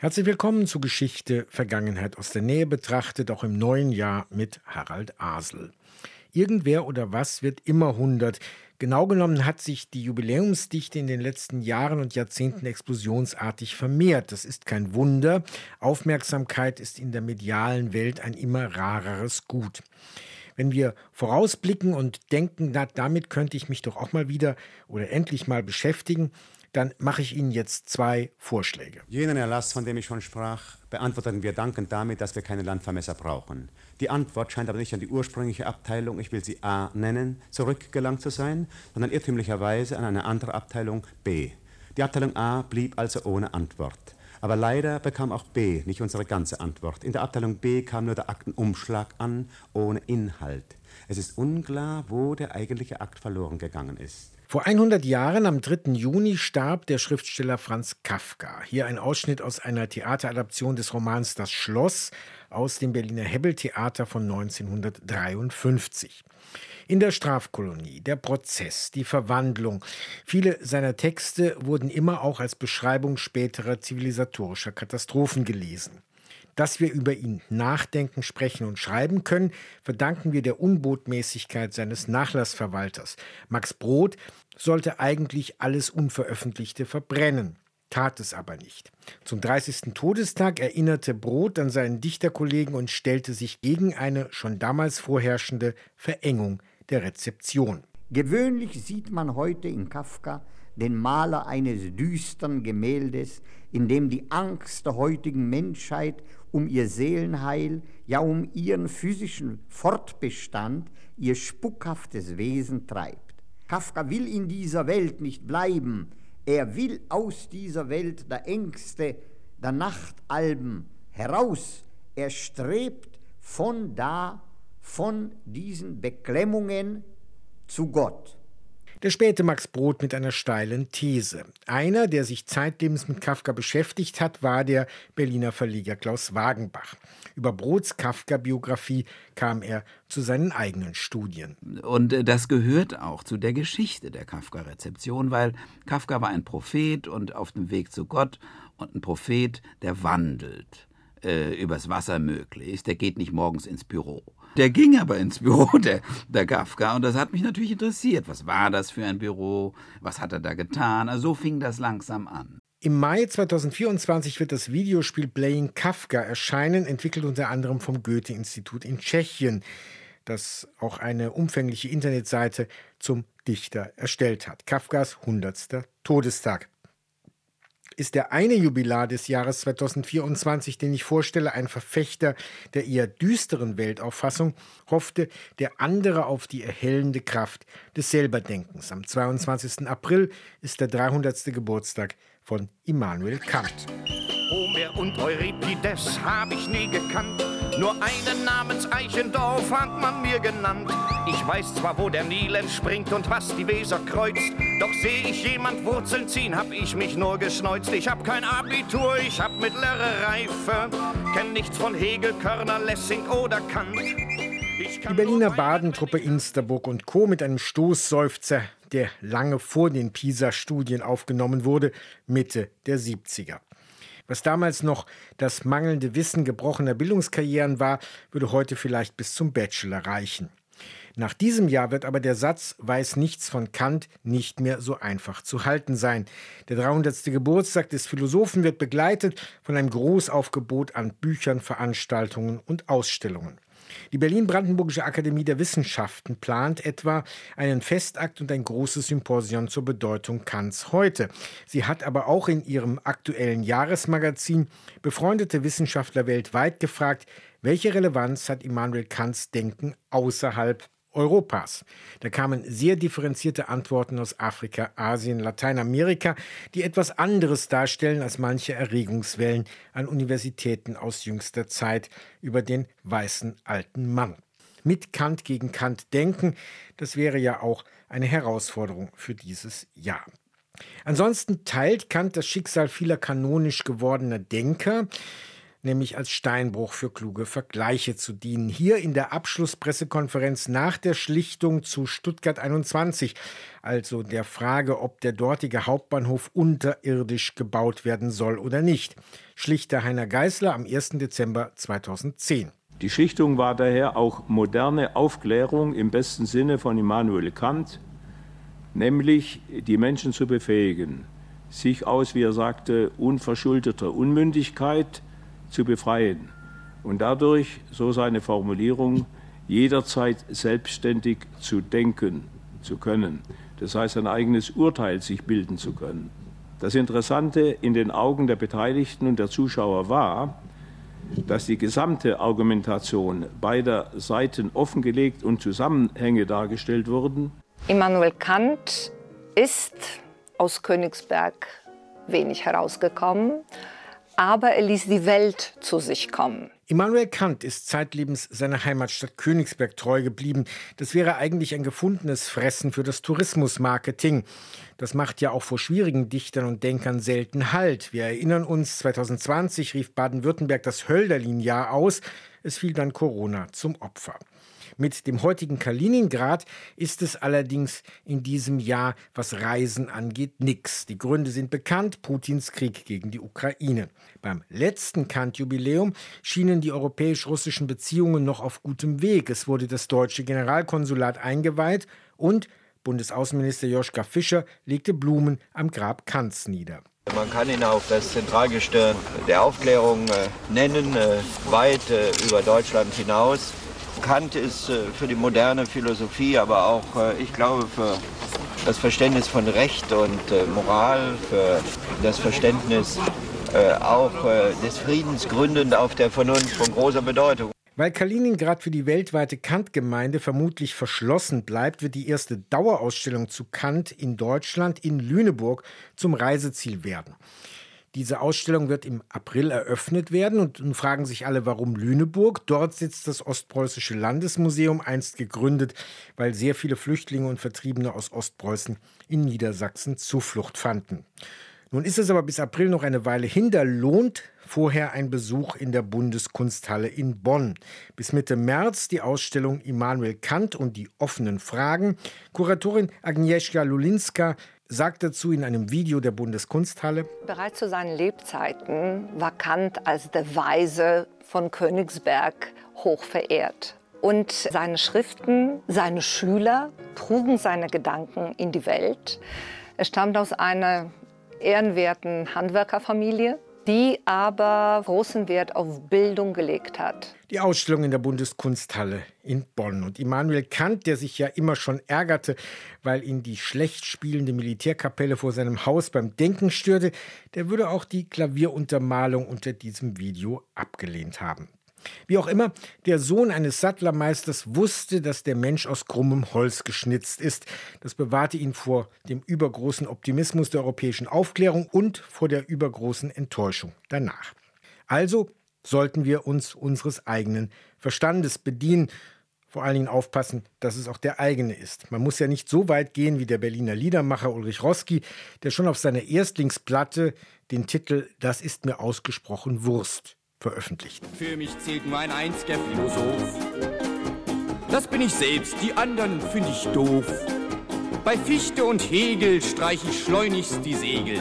Herzlich willkommen zu Geschichte Vergangenheit aus der Nähe betrachtet, auch im neuen Jahr mit Harald Asel. Irgendwer oder was wird immer 100. Genau genommen hat sich die Jubiläumsdichte in den letzten Jahren und Jahrzehnten explosionsartig vermehrt. Das ist kein Wunder. Aufmerksamkeit ist in der medialen Welt ein immer rareres Gut. Wenn wir vorausblicken und denken, na, damit könnte ich mich doch auch mal wieder oder endlich mal beschäftigen, dann mache ich Ihnen jetzt zwei Vorschläge. Jenen Erlass, von dem ich schon sprach, beantworteten wir dankend damit, dass wir keine Landvermesser brauchen. Die Antwort scheint aber nicht an die ursprüngliche Abteilung, ich will sie A nennen, zurückgelangt zu sein, sondern irrtümlicherweise an eine andere Abteilung B. Die Abteilung A blieb also ohne Antwort. Aber leider bekam auch B nicht unsere ganze Antwort. In der Abteilung B kam nur der Aktenumschlag an, ohne Inhalt. Es ist unklar, wo der eigentliche Akt verloren gegangen ist. Vor 100 Jahren, am 3. Juni, starb der Schriftsteller Franz Kafka. Hier ein Ausschnitt aus einer Theateradaption des Romans Das Schloss aus dem Berliner Hebbeltheater von 1953. In der Strafkolonie, der Prozess, die Verwandlung. Viele seiner Texte wurden immer auch als Beschreibung späterer zivilisatorischer Katastrophen gelesen. Dass wir über ihn nachdenken, sprechen und schreiben können, verdanken wir der Unbotmäßigkeit seines Nachlassverwalters. Max Brod sollte eigentlich alles Unveröffentlichte verbrennen tat es aber nicht. Zum 30. Todestag erinnerte Brod an seinen Dichterkollegen und stellte sich gegen eine schon damals vorherrschende Verengung der Rezeption. Gewöhnlich sieht man heute in Kafka den Maler eines düstern Gemäldes, in dem die Angst der heutigen Menschheit um ihr Seelenheil, ja um ihren physischen Fortbestand, ihr spukhaftes Wesen treibt. Kafka will in dieser Welt nicht bleiben, er will aus dieser Welt der Ängste, der Nachtalben heraus. Er strebt von da, von diesen Beklemmungen zu Gott. Der späte Max Brod mit einer steilen These. Einer, der sich zeitlebens mit Kafka beschäftigt hat, war der Berliner Verleger Klaus Wagenbach. Über Brods Kafka-Biografie kam er zu seinen eigenen Studien. Und äh, das gehört auch zu der Geschichte der Kafka-Rezeption, weil Kafka war ein Prophet und auf dem Weg zu Gott und ein Prophet, der wandelt äh, übers Wasser möglichst. Der geht nicht morgens ins Büro. Der ging aber ins Büro, der, der Kafka, und das hat mich natürlich interessiert. Was war das für ein Büro? Was hat er da getan? Also so fing das langsam an. Im Mai 2024 wird das Videospiel Playing Kafka erscheinen, entwickelt unter anderem vom Goethe-Institut in Tschechien, das auch eine umfängliche Internetseite zum Dichter erstellt hat. Kafkas 100. Todestag ist der eine Jubilar des Jahres 2024, den ich vorstelle, ein Verfechter der eher düsteren Weltauffassung, hoffte der andere auf die erhellende Kraft des Selberdenkens. Am 22. April ist der 300. Geburtstag von Immanuel Kant. Homer und Euripides habe ich nie gekannt. Nur einen namens Eichendorf hat man mir genannt. Ich weiß zwar, wo der Nil entspringt und was die Weser kreuzt. Doch sehe ich jemand Wurzeln ziehen, hab ich mich nur geschneuzt. Ich hab kein Abitur, ich hab mittlere Reife. Kenn nichts von Hegel, Körner, Lessing oder Kant. Die Berliner Badentruppe Insterburg und Co. mit einem Stoßseufzer, der lange vor den PISA-Studien aufgenommen wurde, Mitte der 70er. Was damals noch das mangelnde Wissen gebrochener Bildungskarrieren war, würde heute vielleicht bis zum Bachelor reichen. Nach diesem Jahr wird aber der Satz weiß nichts von Kant nicht mehr so einfach zu halten sein. Der 300. Geburtstag des Philosophen wird begleitet von einem Großaufgebot an Büchern, Veranstaltungen und Ausstellungen. Die Berlin-Brandenburgische Akademie der Wissenschaften plant etwa einen Festakt und ein großes Symposion zur Bedeutung Kants heute. Sie hat aber auch in ihrem aktuellen Jahresmagazin befreundete Wissenschaftler weltweit gefragt, welche Relevanz hat Immanuel Kants Denken außerhalb Europas. Da kamen sehr differenzierte Antworten aus Afrika, Asien, Lateinamerika, die etwas anderes darstellen als manche Erregungswellen an Universitäten aus jüngster Zeit über den weißen alten Mann. Mit Kant gegen Kant denken, das wäre ja auch eine Herausforderung für dieses Jahr. Ansonsten teilt Kant das Schicksal vieler kanonisch gewordener Denker nämlich als Steinbruch für kluge Vergleiche zu dienen. Hier in der Abschlusspressekonferenz nach der Schlichtung zu Stuttgart 21, also der Frage, ob der dortige Hauptbahnhof unterirdisch gebaut werden soll oder nicht. Schlichter Heiner Geißler am 1. Dezember 2010. Die Schlichtung war daher auch moderne Aufklärung im besten Sinne von Immanuel Kant, nämlich die Menschen zu befähigen, sich aus, wie er sagte, unverschuldeter Unmündigkeit zu befreien und dadurch, so seine Formulierung, jederzeit selbstständig zu denken zu können. Das heißt, ein eigenes Urteil sich bilden zu können. Das Interessante in den Augen der Beteiligten und der Zuschauer war, dass die gesamte Argumentation beider Seiten offengelegt und Zusammenhänge dargestellt wurden. Immanuel Kant ist aus Königsberg wenig herausgekommen, aber er ließ die Welt zu sich kommen. Immanuel Kant ist zeitlebens seiner Heimatstadt Königsberg treu geblieben. Das wäre eigentlich ein gefundenes Fressen für das Tourismusmarketing. Das macht ja auch vor schwierigen Dichtern und Denkern selten Halt. Wir erinnern uns, 2020 rief Baden-Württemberg das Hölderlin-Jahr aus. Es fiel dann Corona zum Opfer. Mit dem heutigen Kaliningrad ist es allerdings in diesem Jahr, was Reisen angeht, nix. Die Gründe sind bekannt, Putins Krieg gegen die Ukraine. Beim letzten Kant-Jubiläum schienen die europäisch-russischen Beziehungen noch auf gutem Weg. Es wurde das deutsche Generalkonsulat eingeweiht und Bundesaußenminister Joschka Fischer legte Blumen am Grab Kants nieder. Man kann ihn auch das Zentralgestirn der Aufklärung äh, nennen, äh, weit äh, über Deutschland hinaus. Kant ist äh, für die moderne Philosophie, aber auch, äh, ich glaube, für das Verständnis von Recht und äh, Moral, für das Verständnis auch des Friedens gründend auf der Vernunft von großer Bedeutung. Weil Kaliningrad für die weltweite Kant-Gemeinde vermutlich verschlossen bleibt, wird die erste Dauerausstellung zu Kant in Deutschland in Lüneburg zum Reiseziel werden. Diese Ausstellung wird im April eröffnet werden und nun fragen sich alle, warum Lüneburg? Dort sitzt das Ostpreußische Landesmuseum, einst gegründet, weil sehr viele Flüchtlinge und Vertriebene aus Ostpreußen in Niedersachsen Zuflucht fanden. Nun ist es aber bis April noch eine Weile hin, da lohnt vorher ein Besuch in der Bundeskunsthalle in Bonn. Bis Mitte März die Ausstellung Immanuel Kant und die offenen Fragen. Kuratorin Agnieszka Lulinska sagt dazu in einem Video der Bundeskunsthalle. Bereits zu seinen Lebzeiten war Kant als der Weise von Königsberg hoch verehrt. Und seine Schriften, seine Schüler trugen seine Gedanken in die Welt. Er stammt aus einer ehrenwerten Handwerkerfamilie die aber großen Wert auf Bildung gelegt hat. Die Ausstellung in der Bundeskunsthalle in Bonn. Und Immanuel Kant, der sich ja immer schon ärgerte, weil ihn die schlecht spielende Militärkapelle vor seinem Haus beim Denken störte, der würde auch die Klavieruntermalung unter diesem Video abgelehnt haben. Wie auch immer, der Sohn eines Sattlermeisters wusste, dass der Mensch aus krummem Holz geschnitzt ist. Das bewahrte ihn vor dem übergroßen Optimismus der europäischen Aufklärung und vor der übergroßen Enttäuschung danach. Also sollten wir uns unseres eigenen Verstandes bedienen, vor allen Dingen aufpassen, dass es auch der eigene ist. Man muss ja nicht so weit gehen wie der Berliner Liedermacher Ulrich Roski, der schon auf seiner Erstlingsplatte den Titel Das ist mir ausgesprochen Wurst veröffentlicht. Für mich zählt nur ein einziger Philosoph. Das bin ich selbst, die anderen finde ich doof. Bei Fichte und Hegel streich ich schleunigst die Segel.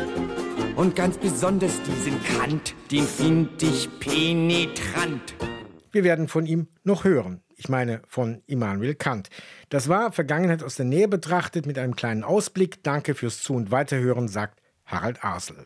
Und ganz besonders diesen Kant, den find ich penetrant. Wir werden von ihm noch hören. Ich meine von Immanuel Kant. Das war Vergangenheit aus der Nähe betrachtet mit einem kleinen Ausblick. Danke fürs Zu- und Weiterhören, sagt Harald Arsel.